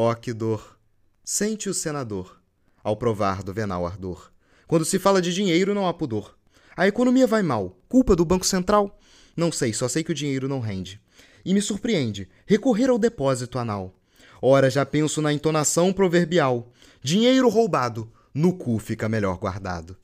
Oh, que dor! Sente o senador, ao provar do venal ardor. Quando se fala de dinheiro, não há pudor. A economia vai mal. Culpa do Banco Central? Não sei, só sei que o dinheiro não rende. E me surpreende recorrer ao depósito anal. Ora, já penso na entonação proverbial: dinheiro roubado, no cu fica melhor guardado.